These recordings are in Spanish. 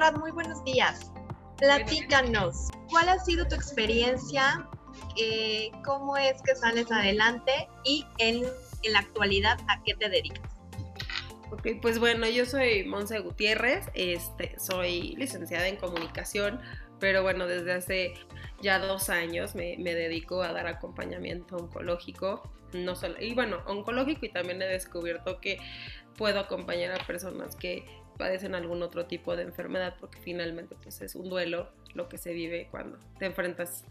Montserrat, muy buenos días. Platícanos, ¿cuál ha sido tu experiencia? Eh, ¿Cómo es que sales adelante? Y en, en, la actualidad, ¿a qué te dedicas? Ok, pues bueno, yo soy Monse Gutiérrez, este, soy licenciada en comunicación, pero bueno, desde hace ya dos años me, me dedico a dar acompañamiento oncológico, no solo, y bueno, oncológico y también he descubierto que puedo acompañar a personas que padecen algún otro tipo de enfermedad, porque finalmente pues es un duelo lo que se vive cuando te enfrentas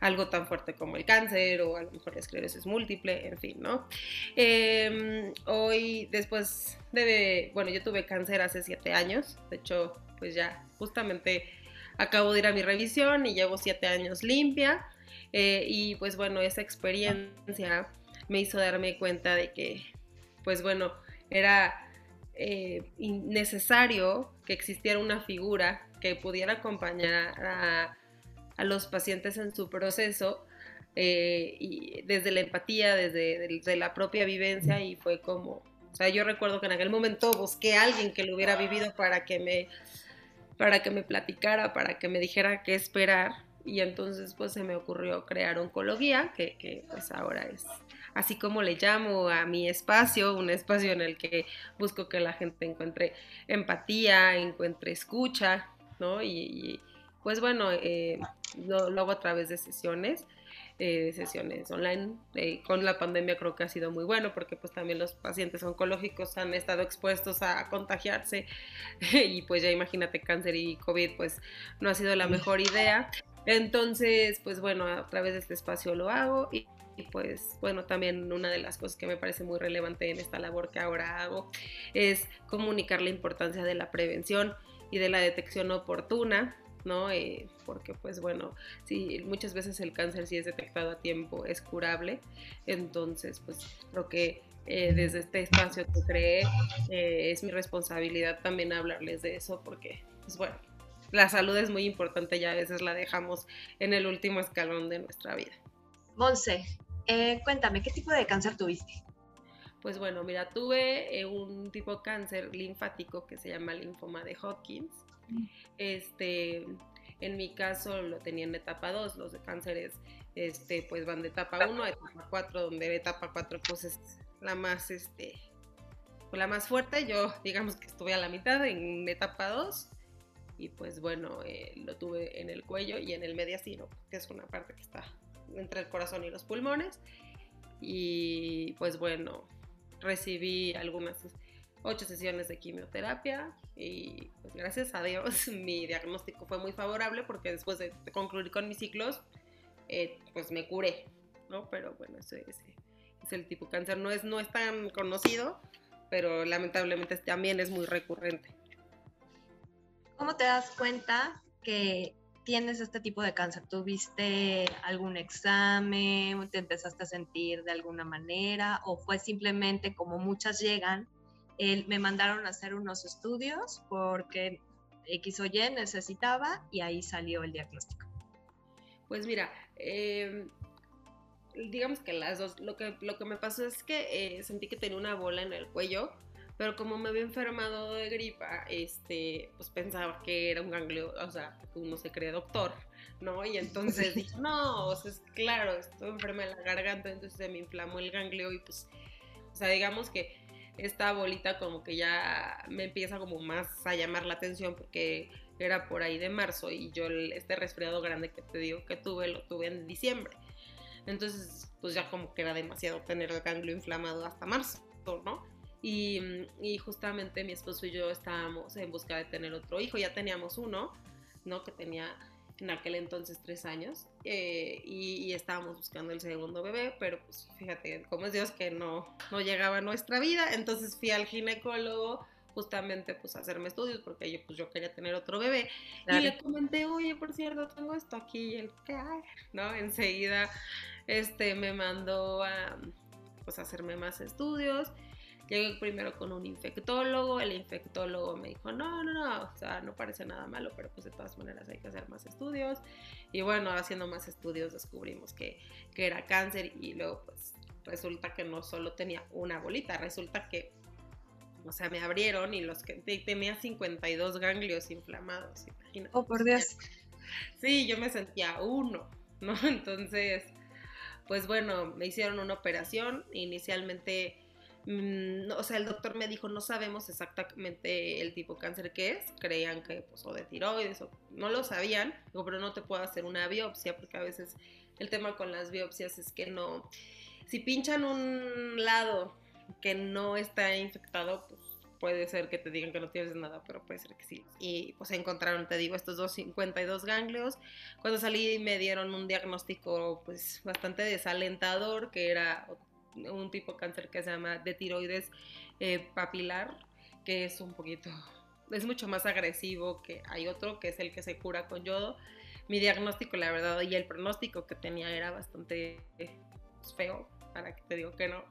a algo tan fuerte como el cáncer o a lo mejor la esclerosis múltiple, en fin, ¿no? Eh, hoy, después de, bueno, yo tuve cáncer hace siete años, de hecho, pues ya justamente acabo de ir a mi revisión y llevo siete años limpia, eh, y pues bueno, esa experiencia me hizo darme cuenta de que, pues bueno, era eh, necesario que existiera una figura que pudiera acompañar a, los pacientes en su proceso eh, y desde la empatía, desde, desde, la propia vivencia y fue como, o sea, yo recuerdo que en aquel momento busqué a alguien que lo hubiera vivido para que me, para que me platicara, para que me dijera qué esperar y entonces pues se me ocurrió crear oncología, que, que pues ahora es así como le llamo a mi espacio, un espacio en el que busco que la gente encuentre empatía, encuentre escucha, ¿no? Y, pues bueno, eh, lo, lo, hago a través de sesiones. Eh, sesiones online. Eh, con la pandemia creo que ha sido muy bueno porque pues también los pacientes oncológicos han estado expuestos a contagiarse y pues ya imagínate cáncer y COVID pues no ha sido la mejor idea. Entonces pues bueno, a través de este espacio lo hago y, pues bueno, también una de las cosas que me parece muy relevante en esta labor que ahora hago es comunicar la importancia de la prevención y de la detección oportuna, ¿no? Eh, porque pues bueno, sí, muchas veces el cáncer si es detectado a tiempo es curable, entonces pues creo que eh, desde este espacio que creé eh, es mi responsabilidad también hablarles de eso porque pues bueno, la salud es muy importante y a veces la dejamos en el último escalón de nuestra vida. Monse, eh, cuéntame, ¿qué tipo de cáncer tuviste? Pues bueno, mira, tuve eh, un tipo de cáncer linfático que se llama linfoma de Hodgkins. Este, en mi caso lo tenía en etapa 2, los de cánceres este, pues van de etapa 1 a etapa 4, donde la etapa 4 pues es la más, este, la más fuerte. Yo digamos que estuve a la mitad en etapa 2 y pues bueno, eh, lo tuve en el cuello y en el mediastino, que es una parte que está entre el corazón y los pulmones. Y pues bueno, recibí algunas ocho sesiones de quimioterapia y pues gracias a Dios mi diagnóstico fue muy favorable porque después de concluir con mis ciclos, eh, pues me curé, ¿no? Pero bueno, ese, ese, es el tipo de cáncer, no es, no es tan conocido, pero lamentablemente también es muy recurrente. ¿Cómo te das cuenta que tienes este tipo de cáncer? ¿Tuviste algún examen? ¿Te empezaste a sentir de alguna manera? ¿O fue simplemente como muchas llegan? Me mandaron a hacer unos estudios porque X o Y necesitaba y ahí salió el diagnóstico. Pues mira, eh, digamos que las dos, lo que, lo que me pasó es que eh, sentí que tenía una bola en el cuello, pero como me había enfermado de gripa, este, pues pensaba que era un ganglio, o sea, uno se cree doctor, ¿no? Y entonces dije, no, o sea, es claro, estoy enferma de la garganta, entonces se me inflamó el ganglio y pues, o sea, digamos que esta bolita como que ya me empieza como más a llamar la atención porque era por ahí de marzo y yo este resfriado grande que te digo que tuve, lo tuve en diciembre. Entonces, pues ya como que era demasiado tener el ganglio inflamado hasta marzo, ¿no? Y, y, justamente mi esposo y yo estábamos en busca de tener otro hijo, ya teníamos uno, ¿no? Que tenía en aquel entonces tres años eh, y, y, estábamos buscando el segundo bebé, pero pues fíjate cómo es Dios que no, no llegaba a nuestra vida, entonces fui al ginecólogo justamente pues a hacerme estudios porque yo pues yo quería tener otro bebé claro. y le comenté, oye, por cierto, tengo esto aquí y el ¿qué? ¿no? Enseguida este me mandó a pues a hacerme más estudios Llegué primero con un infectólogo, el infectólogo me dijo, no, no, no, o sea, no parece nada malo, pero pues de todas maneras hay que hacer más estudios. Y bueno, haciendo más estudios descubrimos que, que era cáncer y luego pues resulta que no solo tenía una bolita, resulta que o sea, me abrieron y los que tenía 52 ganglios inflamados, imagínate. Oh, por Dios. Sí, yo me sentía uno, ¿no? Entonces, pues bueno, me hicieron una operación, inicialmente Mm, o sea, el doctor me dijo, no sabemos exactamente el tipo de cáncer que es, creían que pues o de tiroides o no lo sabían, digo, pero no te puedo hacer una biopsia porque a veces el tema con las biopsias es que no, si pinchan un lado que no está infectado, pues puede ser que te digan que no tienes nada, pero puede ser que sí. Y pues encontraron, te digo, estos 252 ganglios. Cuando salí me dieron un diagnóstico pues bastante desalentador, que era un tipo de cáncer que se llama de tiroides eh, papilar, que es un poquito, es mucho más agresivo que hay otro, que es el que se cura con yodo. Mi diagnóstico, la verdad, y el pronóstico que tenía era bastante pues, feo, para que te digo que no.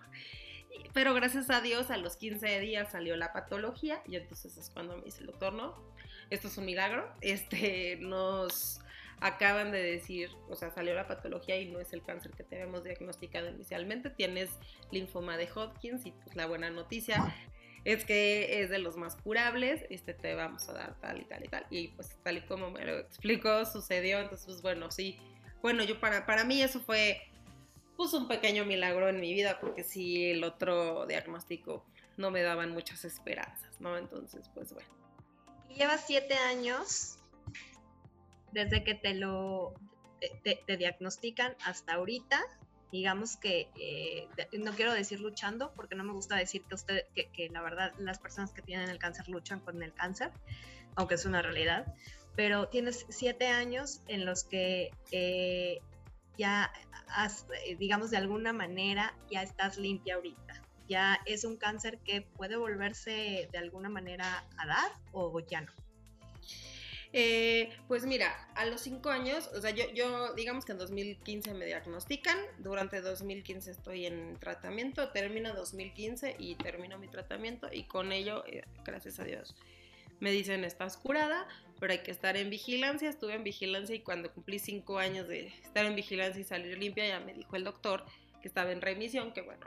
Pero gracias a Dios, a los 15 días salió la patología y entonces es cuando me dice el doctor, no, esto es un milagro, este, nos acaban de decir, o sea, salió la patología y no es el cáncer que te habíamos diagnosticado inicialmente, tienes linfoma de Hodgkin y pues la buena noticia es que es de los más curables, este te vamos a dar tal y tal y tal. Y pues tal y como me lo explicó, sucedió, entonces pues bueno, sí. Bueno, yo para, para mí eso fue pues un pequeño milagro en mi vida, porque si el otro diagnóstico no me daban muchas esperanzas, ¿no? Entonces, pues bueno. Llevas siete años desde que te lo te, diagnostican hasta ahorita, digamos que, eh, no quiero decir luchando, porque no me gusta decir que, usted, que, la verdad las personas que tienen el cáncer luchan con el cáncer, aunque es una realidad, pero tienes siete años en los que eh, ya, has, eh, digamos, de alguna manera ya estás limpia ahorita. Ya es un cáncer que puede volverse de alguna manera a dar o ya no. Eh, pues mira, a los cinco años, o sea, yo, yo digamos que en 2015 me diagnostican, durante 2015 estoy en tratamiento, termino 2015 y termino mi tratamiento y con ello, eh, gracias a Dios, me dicen estás curada, pero hay que estar en vigilancia, estuve en vigilancia y cuando cumplí cinco años de estar en vigilancia y salir limpia, ya me dijo el doctor que estaba en remisión, que bueno,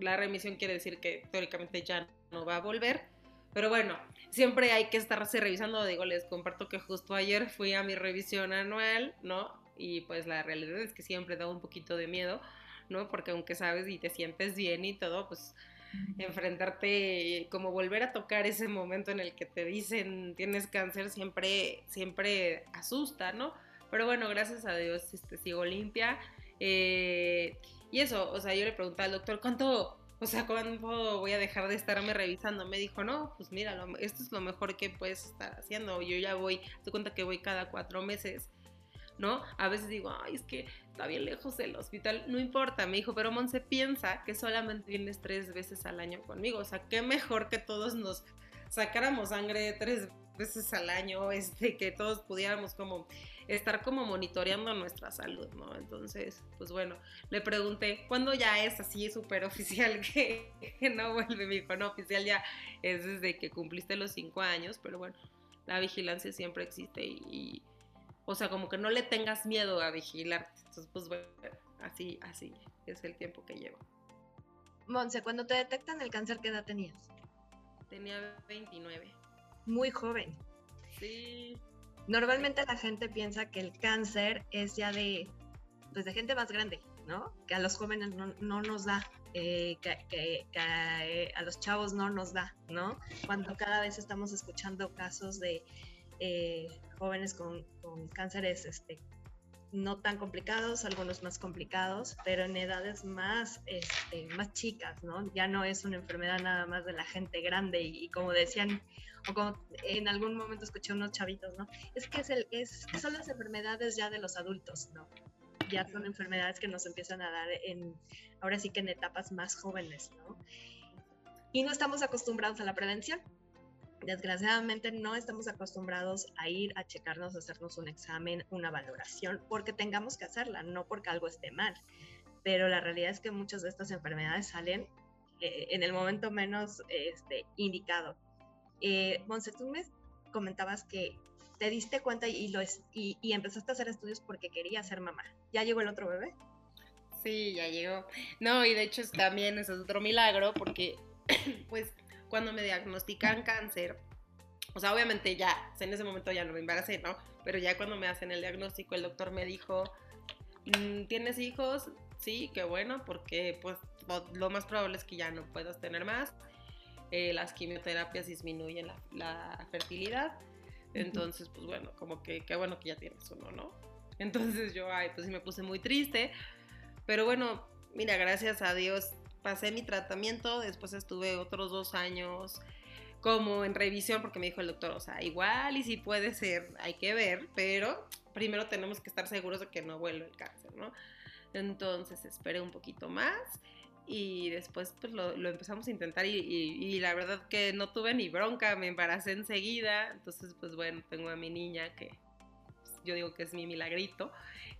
la remisión quiere decir que teóricamente ya no va a volver pero bueno, siempre hay que estarse revisando. Digo, les comparto que justo ayer fui a mi revisión anual, ¿no? Y pues la realidad es que siempre da un poquito de miedo, ¿no? Porque aunque sabes y te sientes bien y todo, pues enfrentarte, como volver a tocar ese momento en el que te dicen tienes cáncer, siempre, siempre asusta, ¿no? Pero bueno, gracias a Dios este, sigo limpia. Eh, y eso, o sea, yo le pregunté al doctor, ¿cuánto, o sea, ¿cuándo voy a dejar de estarme revisando? Me dijo, no, pues mira, esto es lo mejor que puedes estar haciendo. Yo ya voy, te cuenta que voy cada cuatro meses, ¿no? A veces digo, ay, es que está bien lejos del hospital. No importa, me dijo, pero Monse piensa que solamente vienes tres veces al año conmigo. O sea, qué mejor que todos nos sacáramos sangre tres veces al año, este, que todos pudiéramos como estar como monitoreando nuestra salud, ¿no? Entonces, pues bueno, le pregunté, ¿cuándo ya es así súper oficial que, no vuelve? Mi hijo, no, oficial ya es desde que cumpliste los cinco años, pero bueno, la vigilancia siempre existe y, o sea, como que no le tengas miedo a vigilarte. Entonces, pues bueno, así, así es el tiempo que llevo. Monse, cuando te detectan el cáncer, ¿qué edad tenías? Tenía 29. Muy joven. Sí. Normalmente la gente piensa que el cáncer es ya de, pues de gente más grande, ¿no? Que a los jóvenes no, nos da, eh, que, eh, a los chavos no nos da, ¿no? Cuando cada vez estamos escuchando casos de eh, jóvenes con, con, cánceres este, no tan complicados, algunos más complicados, pero en edades más, este, más chicas, ¿no? Ya no es una enfermedad nada más de la gente grande y como decían o como en algún momento escuché unos chavitos, ¿no? Es que es el, es, son las enfermedades ya de los adultos, ¿no? Ya son enfermedades que nos empiezan a dar en, ahora sí que en etapas más jóvenes, ¿no? Y no estamos acostumbrados a la prevención. Desgraciadamente no estamos acostumbrados a ir a checarnos, a hacernos un examen, una valoración, porque tengamos que hacerla, no porque algo esté mal. Pero la realidad es que muchas de estas enfermedades salen eh, en el momento menos este, indicado. Eh, Monse, tú me comentabas que te diste cuenta y, lo y, empezaste a hacer estudios porque querías ser mamá. ¿Ya llegó el otro bebé? Sí, ya llegó. No, y de hecho también es otro milagro porque, pues, cuando me diagnostican cáncer, o sea, obviamente ya, en ese momento ya no me embaracé, ¿no? Pero ya cuando me hacen el diagnóstico, el doctor me dijo, mm, ¿tienes hijos? Sí, qué bueno, porque pues lo más probable es que ya no puedas tener más. Eh, las quimioterapias disminuyen la, fertilidad. Entonces, pues bueno, como que qué bueno que ya tienes uno, ¿no? Entonces yo, ay, pues sí me puse muy triste. Pero bueno, mira, gracias a Dios pasé mi tratamiento, después estuve otros dos años como en revisión porque me dijo el doctor, o sea, igual y si puede ser, hay que ver, pero primero tenemos que estar seguros de que no vuelve el cáncer, ¿no? Entonces esperé un poquito más y después pues lo, empezamos a intentar y, la verdad que no tuve ni bronca, me embaracé enseguida, entonces pues bueno, tengo a mi niña que pues, yo digo que es mi milagrito,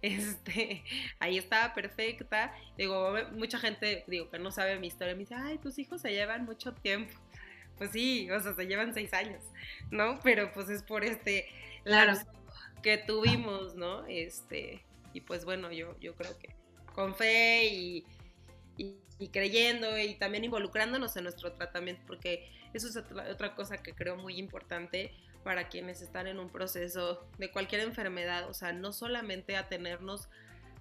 este, ahí estaba perfecta, digo, mucha gente, digo, que no sabe mi historia, me dice, ay, tus hijos se llevan mucho tiempo, pues sí, o sea, se llevan seis años, ¿no? Pero pues es por este claro. que tuvimos, ¿no? Este, y pues bueno, yo, yo creo que con fe y, creyendo y también involucrándonos en nuestro tratamiento, porque eso es otra, cosa que creo muy importante para quienes están en un proceso de cualquier enfermedad, o sea, no solamente atenernos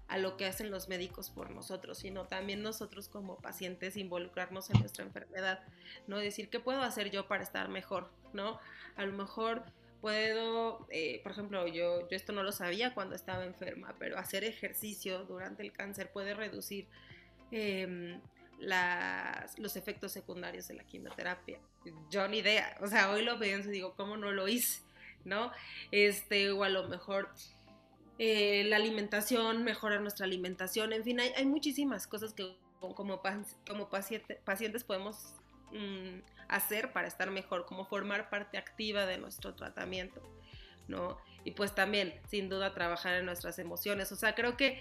a lo que hacen los médicos por nosotros, sino también nosotros como pacientes involucrarnos en nuestra enfermedad, ¿no? Decir, ¿qué puedo hacer yo para estar mejor? ¿No? A lo mejor puedo, eh, por ejemplo, yo, yo esto no lo sabía cuando estaba enferma, pero hacer ejercicio durante el cáncer puede reducir em, las, los efectos secundarios de la quimioterapia. Yo ni idea, o sea, hoy lo pienso y digo, ¿cómo no lo hice? ¿No? Este, o a lo mejor eh, la alimentación, mejorar nuestra alimentación, en fin, hay, hay muchísimas cosas que como, como pacientes podemos mm, hacer para estar mejor, como formar parte activa de nuestro tratamiento, ¿no? Y pues también, sin duda, trabajar en nuestras emociones. O sea, creo que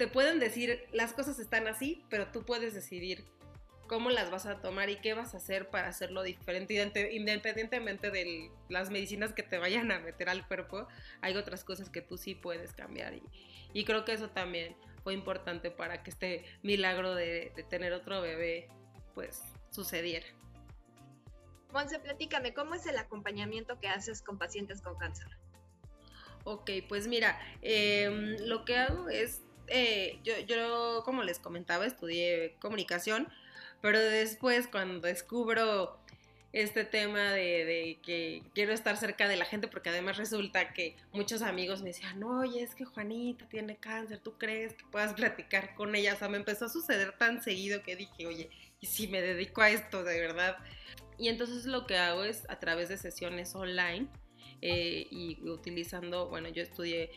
te pueden decir, las cosas están así, pero tú puedes decidir cómo las vas a tomar y qué vas a hacer para hacerlo diferente, independientemente de las medicinas que te vayan a meter al cuerpo, hay otras cosas que tú sí puedes cambiar y, creo que eso también fue importante para que este milagro de, tener otro bebé pues sucediera. Monse, platícame, ¿cómo es el acompañamiento que haces con pacientes con cáncer? Ok, pues mira, em, lo que hago es, eh, yo, como les comentaba, estudié comunicación, pero después cuando descubro este tema de, que quiero estar cerca de la gente, porque además resulta que muchos amigos me decían, oye, es que Juanita tiene cáncer, ¿tú crees que puedas platicar con ella? O sea, me empezó a suceder tan seguido que dije, oye, ¿y si me dedico a esto de verdad? Y entonces lo que hago es a través de sesiones online eh, y utilizando, bueno, yo estudié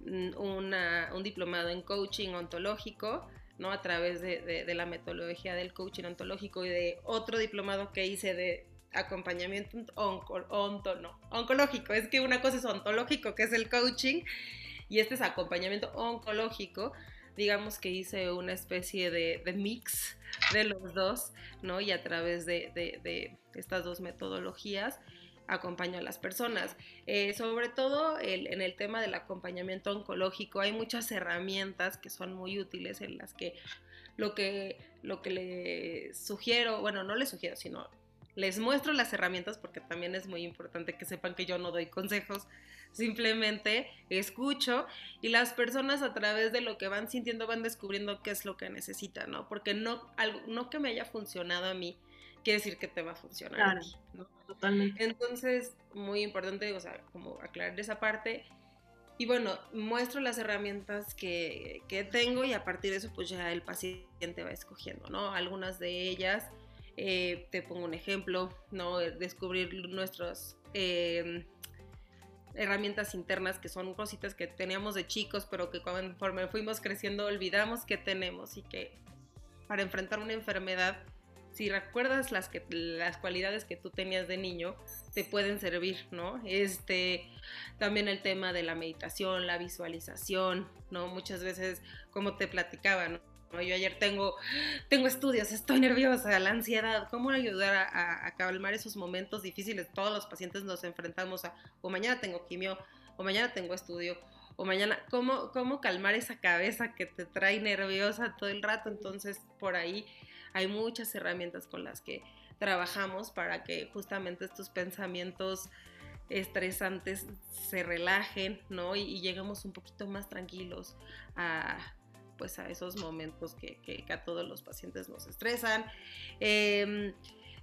un diplomado en coaching ontológico, ¿no? A través de, la metodología del coaching ontológico y de otro diplomado que hice de acompañamiento oncológico. Es que una cosa es ontológico, que es el coaching, y este es acompañamiento oncológico. Digamos que hice una especie de, mix de los dos, ¿no? Y a través de estas dos metodologías acompaño a las personas. Eh, sobre todo en el tema del acompañamiento oncológico hay muchas herramientas que son muy útiles en las que lo que, lo que les sugiero, bueno, no les sugiero, sino les muestro las herramientas porque también es muy importante que sepan que yo no doy consejos, simplemente escucho y las personas a través de lo que van sintiendo van descubriendo qué es lo que necesitan, ¿no? Porque no, algo, no que me haya funcionado a mí, quiere decir que te va a funcionar. Claro, totalmente. Entonces, muy importante, o sea, como aclarar esa parte. Y bueno, muestro las herramientas que, que, tengo y a partir de eso, pues ya el paciente va escogiendo, ¿no? Algunas de ellas, eh, te pongo un ejemplo, ¿no? Descubrir nuestras em, herramientas internas que son cositas que teníamos de chicos, pero que conforme fuimos creciendo olvidamos que tenemos y que para enfrentar una enfermedad si recuerdas las, que, las cualidades que tú tenías de niño, te pueden servir, ¿no? Este, también el tema de la meditación, la visualización, ¿no? Muchas veces, como te platicaba, ¿no? Yo ayer tengo, tengo estudios, estoy nerviosa, la ansiedad, ¿cómo ayudar a, calmar esos momentos difíciles? Todos los pacientes nos enfrentamos a, o mañana tengo quimio, o mañana tengo estudio, o mañana, ¿cómo, cómo calmar esa cabeza que te trae nerviosa todo el rato? Entonces, por ahí hay muchas herramientas con las que trabajamos para que justamente estos pensamientos estresantes se relajen, ¿no? Y, lleguemos un poquito más tranquilos a, pues a esos momentos que, a todos los pacientes nos estresan. Em,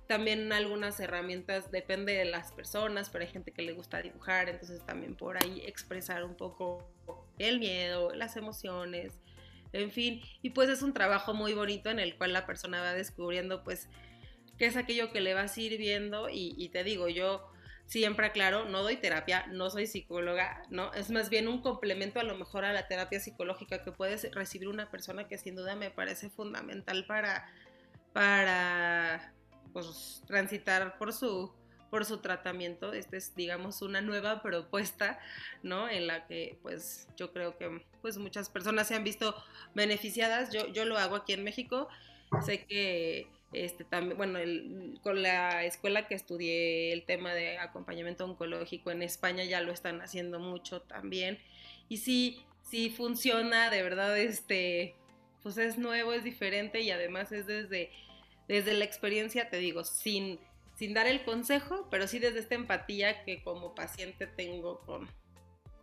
también algunas herramientas, depende de las personas, pero hay gente que le gusta dibujar, entonces también por ahí expresar un poco el miedo, las emociones, en fin, y pues es un trabajo muy bonito en el cual la persona va descubriendo pues qué es aquello que le va sirviendo y, y te digo, yo siempre aclaro, no doy terapia, no soy psicóloga, ¿no? Es más bien un complemento a lo mejor a la terapia psicológica que puede recibir una persona que sin duda me parece fundamental para, para pues, transitar por su, por su tratamiento. Esta es, digamos, una nueva propuesta, ¿no? En la que, pues, yo creo que, pues, muchas personas se han visto beneficiadas. Yo, yo lo hago aquí en México. Sé que este, también, bueno, con la escuela que estudié el tema de acompañamiento oncológico en España ya lo están haciendo mucho también. Y sí, sí funciona, de verdad, este, pues es nuevo, es diferente y además es desde, desde la experiencia, te digo, sin, sin dar el consejo, pero sí desde esta empatía que como paciente tengo con,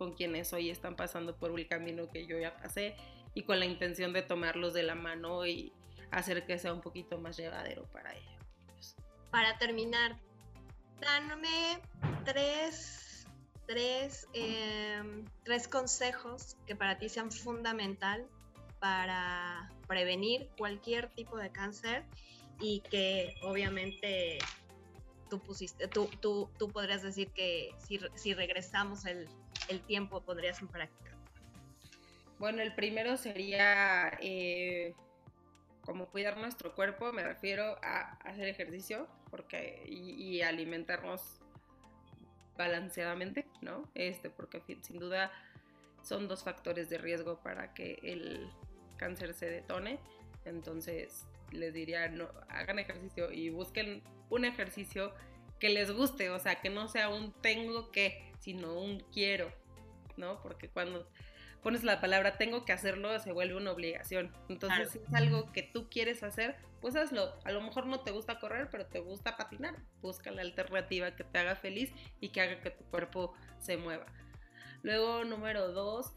con quienes hoy están pasando por el camino que yo ya pasé y con la intención de tomarlos de la mano y, hacer que sea un poquito más llevadero para ellos. Para terminar, dame tres, tres, em, tres consejos que para ti sean fundamental para prevenir cualquier tipo de cáncer y que obviamente tú pusiste, tú, tú, tú podrías decir que si, si regresamos el, el, tiempo podrías en práctica. Bueno, el primero sería eh, como cuidar nuestro cuerpo, me refiero a hacer ejercicio porque, y, alimentarnos balanceadamente, ¿no? Este, porque sin duda son dos factores de riesgo para que el cáncer se detone. Entonces les diría, no, hagan ejercicio y busquen un ejercicio que les guste, o sea, que no sea un tengo que, sino un quiero, ¿no? Porque cuando pones la palabra tengo que hacerlo, se vuelve una obligación. Entonces, si es algo que tú quieres hacer, pues hazlo. A lo mejor no te gusta correr, pero te gusta patinar. Busca la alternativa que te haga feliz y que haga que tu cuerpo se mueva. Luego, número dos,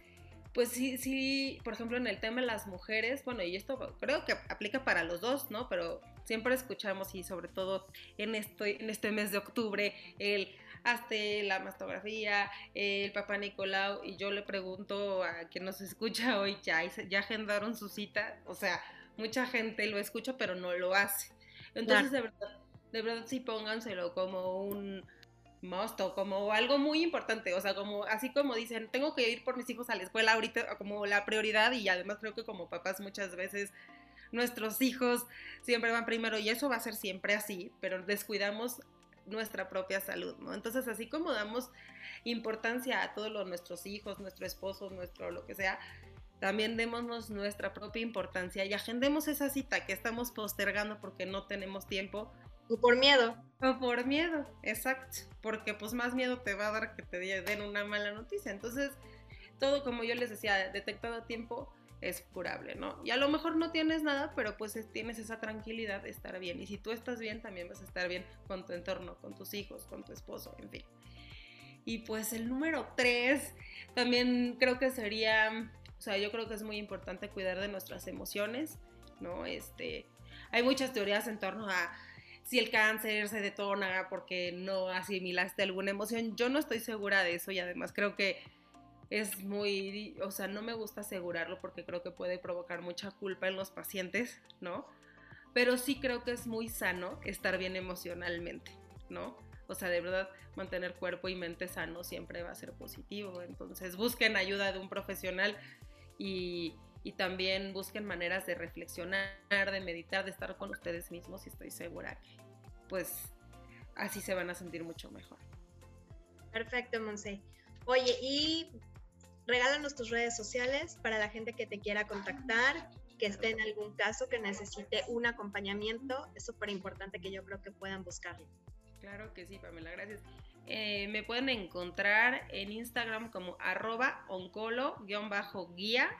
pues sí, sí, por ejemplo, en el tema de las mujeres, bueno, y esto creo que aplica para los dos, ¿no? Pero siempre escuchamos y sobre todo en, en este mes de octubre, el hazte la mastografía, el papá Nicolau, y yo le pregunto a quien nos escucha hoy, ya, ya agendaron su cita, o sea, mucha gente lo escucha pero no lo hace. Entonces, de verdad, de verdad sí pónganselo como un mosto, como algo muy importante, o sea, como así como dicen, tengo que ir por mis hijos a la escuela ahorita como la prioridad y además creo que como papás muchas veces nuestros hijos siempre van primero y eso va a ser siempre así, pero descuidamos nuestra propia salud, ¿no? Entonces, así como damos importancia a todos los, nuestros hijos, nuestro esposo, nuestro lo que sea, también démonos nuestra propia importancia y agendemos esa cita que estamos postergando porque no tenemos tiempo. O por miedo. O por miedo, exacto. Porque pues más miedo te va a dar que te den una mala noticia. Entonces, todo como yo les decía, detectado a tiempo, es curable, ¿no? Y a lo mejor no tienes nada, pero pues tienes esa tranquilidad de estar bien. Y si tú estás bien, también vas a estar bien con tu entorno, con tus hijos, con tu esposo, en fin. Y pues el número tres, también creo que sería, o sea, yo creo que es muy importante cuidar de nuestras emociones, ¿no? Este, hay muchas teorías en torno a si el cáncer se detona porque no asimilaste alguna emoción. Yo no estoy segura de eso y además creo que es muy, o sea, no me gusta asegurarlo porque creo que puede provocar mucha culpa en los pacientes, ¿no? Pero sí creo que es muy sano estar bien emocionalmente, ¿no? O sea, de verdad, mantener cuerpo y mente sano siempre va a ser positivo. Entonces, busquen ayuda de un profesional y, y también busquen maneras de reflexionar, de meditar, de estar con ustedes mismos y estoy segura que, pues, así se van a sentir mucho mejor. Perfecto, Monse. Oye, y regálanos tus redes sociales para la gente que te quiera contactar, que esté en algún caso, que necesite un acompañamiento. Es súper importante que yo creo que puedan buscarlo. Claro que sí, Pamela, gracias. Eh, me pueden encontrar en Instagram como arroba oncolo-guía,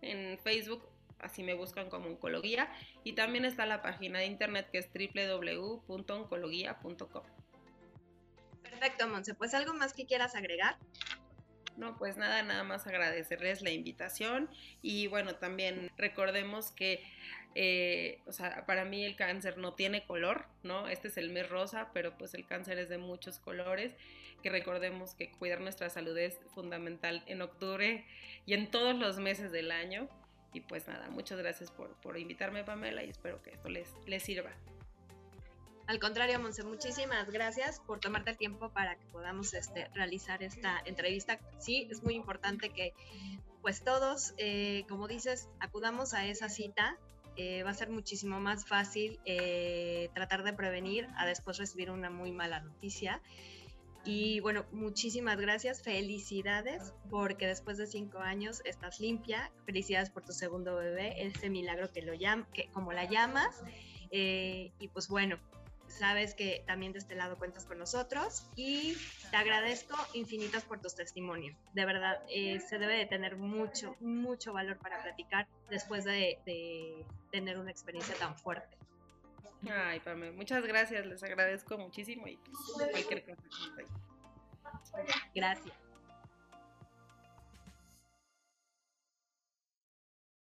en Facebook así me buscan como oncología. Y también está la página de internet que es www.oncologia.com. Perfecto, Monse. Pues algo más que quieras agregar. No, pues nada, nada más agradecerles la invitación y bueno, también recordemos que, eh, o sea, para mí el cáncer no tiene color, ¿no? Este es el mes rosa, pero pues el cáncer es de muchos colores, que recordemos que cuidar nuestra salud es fundamental en octubre y en todos los meses del año. Y pues nada, muchas gracias por, por invitarme, Pamela, y espero que esto les, les sirva. Al contrario, Monse, muchísimas gracias por tomarte el tiempo para que podamos este, realizar esta entrevista. Sí, es muy importante que pues todos, eh, como dices, acudamos a esa cita. Eh, va a ser muchísimo más fácil eh, tratar de prevenir a después recibir una muy mala noticia. Y bueno, muchísimas gracias, felicidades, porque después de cinco años estás limpia. Felicidades por tu segundo bebé, ese milagro que lo llama, que como la llamas. y pues bueno, sabes que también de este lado cuentas con nosotros y te agradezco infinitas por tus testimonios. De verdad, eh, se debe de tener mucho, mucho valor para platicar después de, de tener una experiencia tan fuerte. Ay, Pame, muchas gracias, les agradezco muchísimo y pues, cualquier cosa. Gracias.